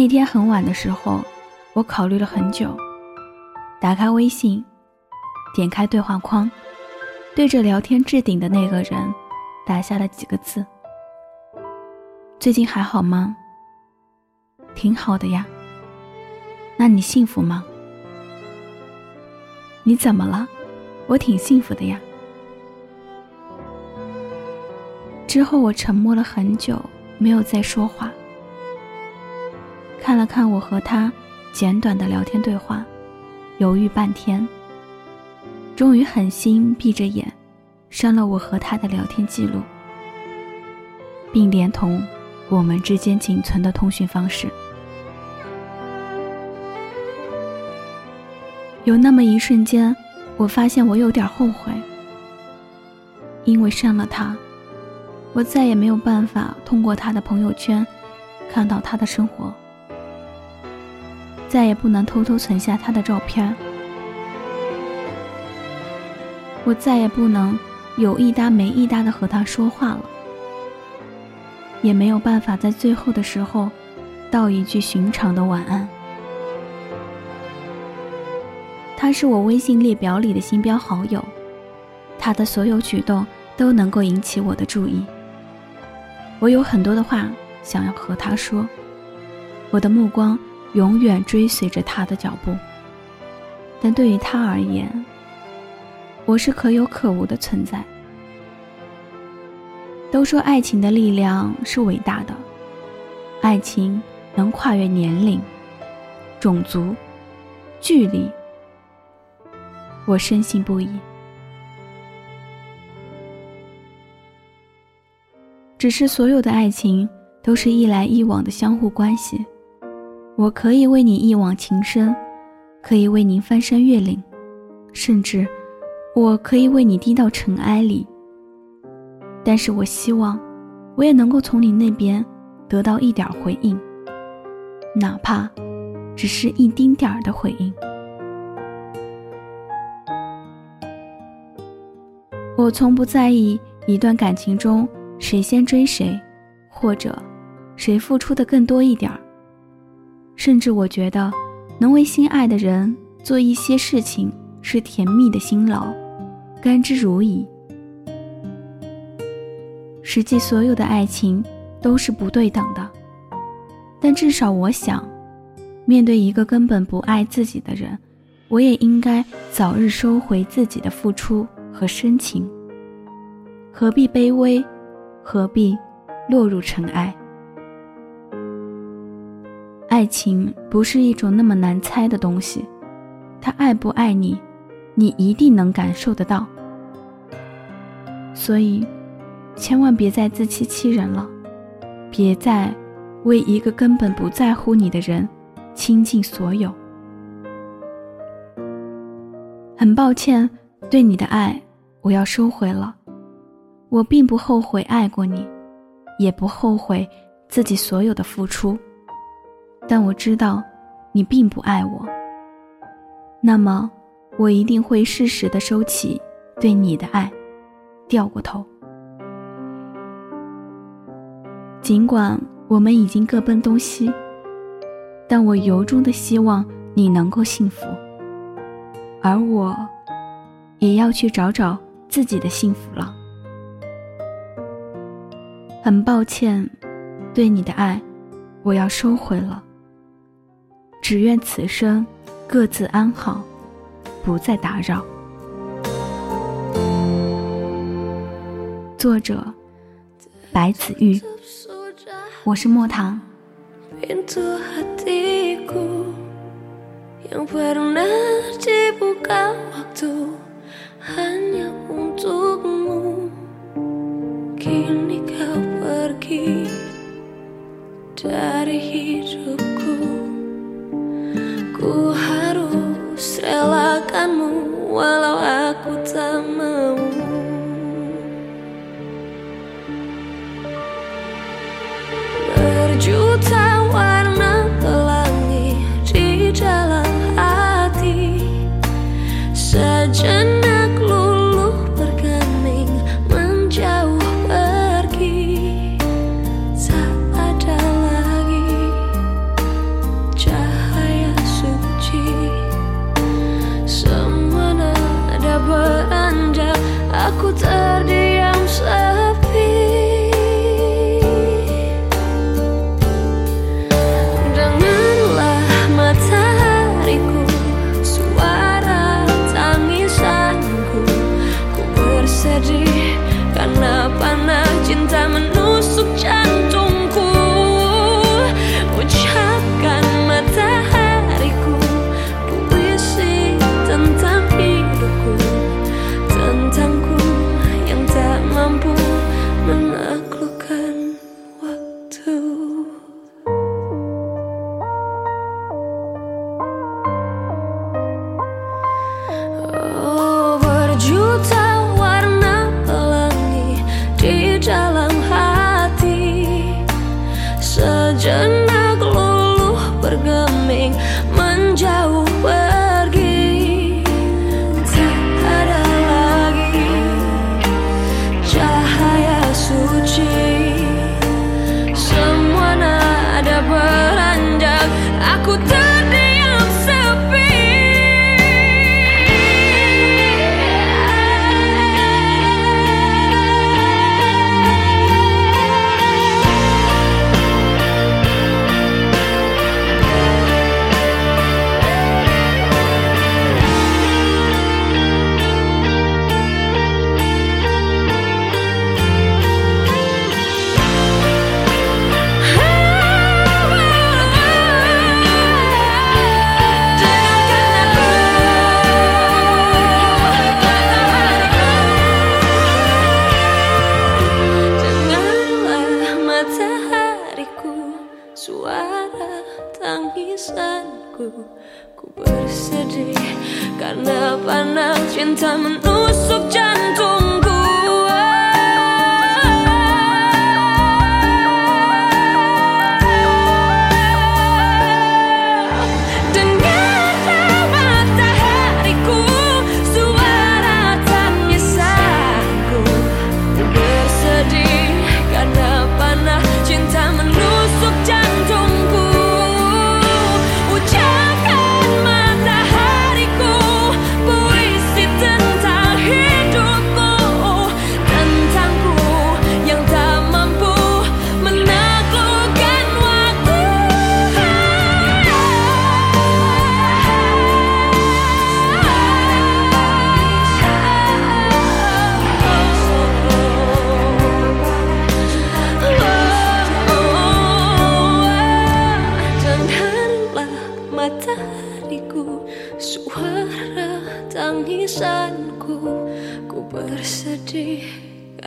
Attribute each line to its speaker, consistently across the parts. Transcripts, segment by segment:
Speaker 1: 那天很晚的时候，我考虑了很久，打开微信，点开对话框，对着聊天置顶的那个人打下了几个字：“最近还好吗？”“挺好的呀。”“那你幸福吗？”“你怎么了？”“我挺幸福的呀。”之后我沉默了很久，没有再说话。看了看我和他简短的聊天对话，犹豫半天，终于狠心闭着眼删了我和他的聊天记录，并连同我们之间仅存的通讯方式。有那么一瞬间，我发现我有点后悔，因为删了他，我再也没有办法通过他的朋友圈看到他的生活。再也不能偷偷存下他的照片，我再也不能有一搭没一搭的和他说话了，也没有办法在最后的时候道一句寻常的晚安。他是我微信列表里的星标好友，他的所有举动都能够引起我的注意。我有很多的话想要和他说，我的目光。永远追随着他的脚步，但对于他而言，我是可有可无的存在。都说爱情的力量是伟大的，爱情能跨越年龄、种族、距离，我深信不疑。只是所有的爱情都是一来一往的相互关系。我可以为你一往情深，可以为您翻山越岭，甚至我可以为你低到尘埃里。但是我希望，我也能够从你那边得到一点回应，哪怕只是一丁点儿的回应。我从不在意一段感情中谁先追谁，或者谁付出的更多一点儿。甚至我觉得，能为心爱的人做一些事情是甜蜜的辛劳，甘之如饴。实际所有的爱情都是不对等的，但至少我想，面对一个根本不爱自己的人，我也应该早日收回自己的付出和深情。何必卑微？何必落入尘埃？爱情不是一种那么难猜的东西，他爱不爱你，你一定能感受得到。所以，千万别再自欺欺人了，别再为一个根本不在乎你的人倾尽所有。很抱歉，对你的爱，我要收回了。我并不后悔爱过你，也不后悔自己所有的付出。但我知道，你并不爱我。那么，我一定会适时的收起对你的爱，掉过头。尽管我们已经各奔东西，但我由衷的希望你能够幸福，而我，也要去找找自己的幸福了。很抱歉，对你的爱，我要收回了。只愿此生各自安好，不再打扰。作者：白子玉。我是莫唐。
Speaker 2: walau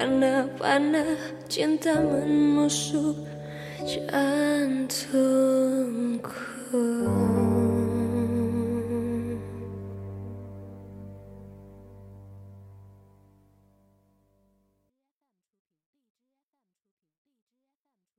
Speaker 2: Karena panah cinta menusuk jantungku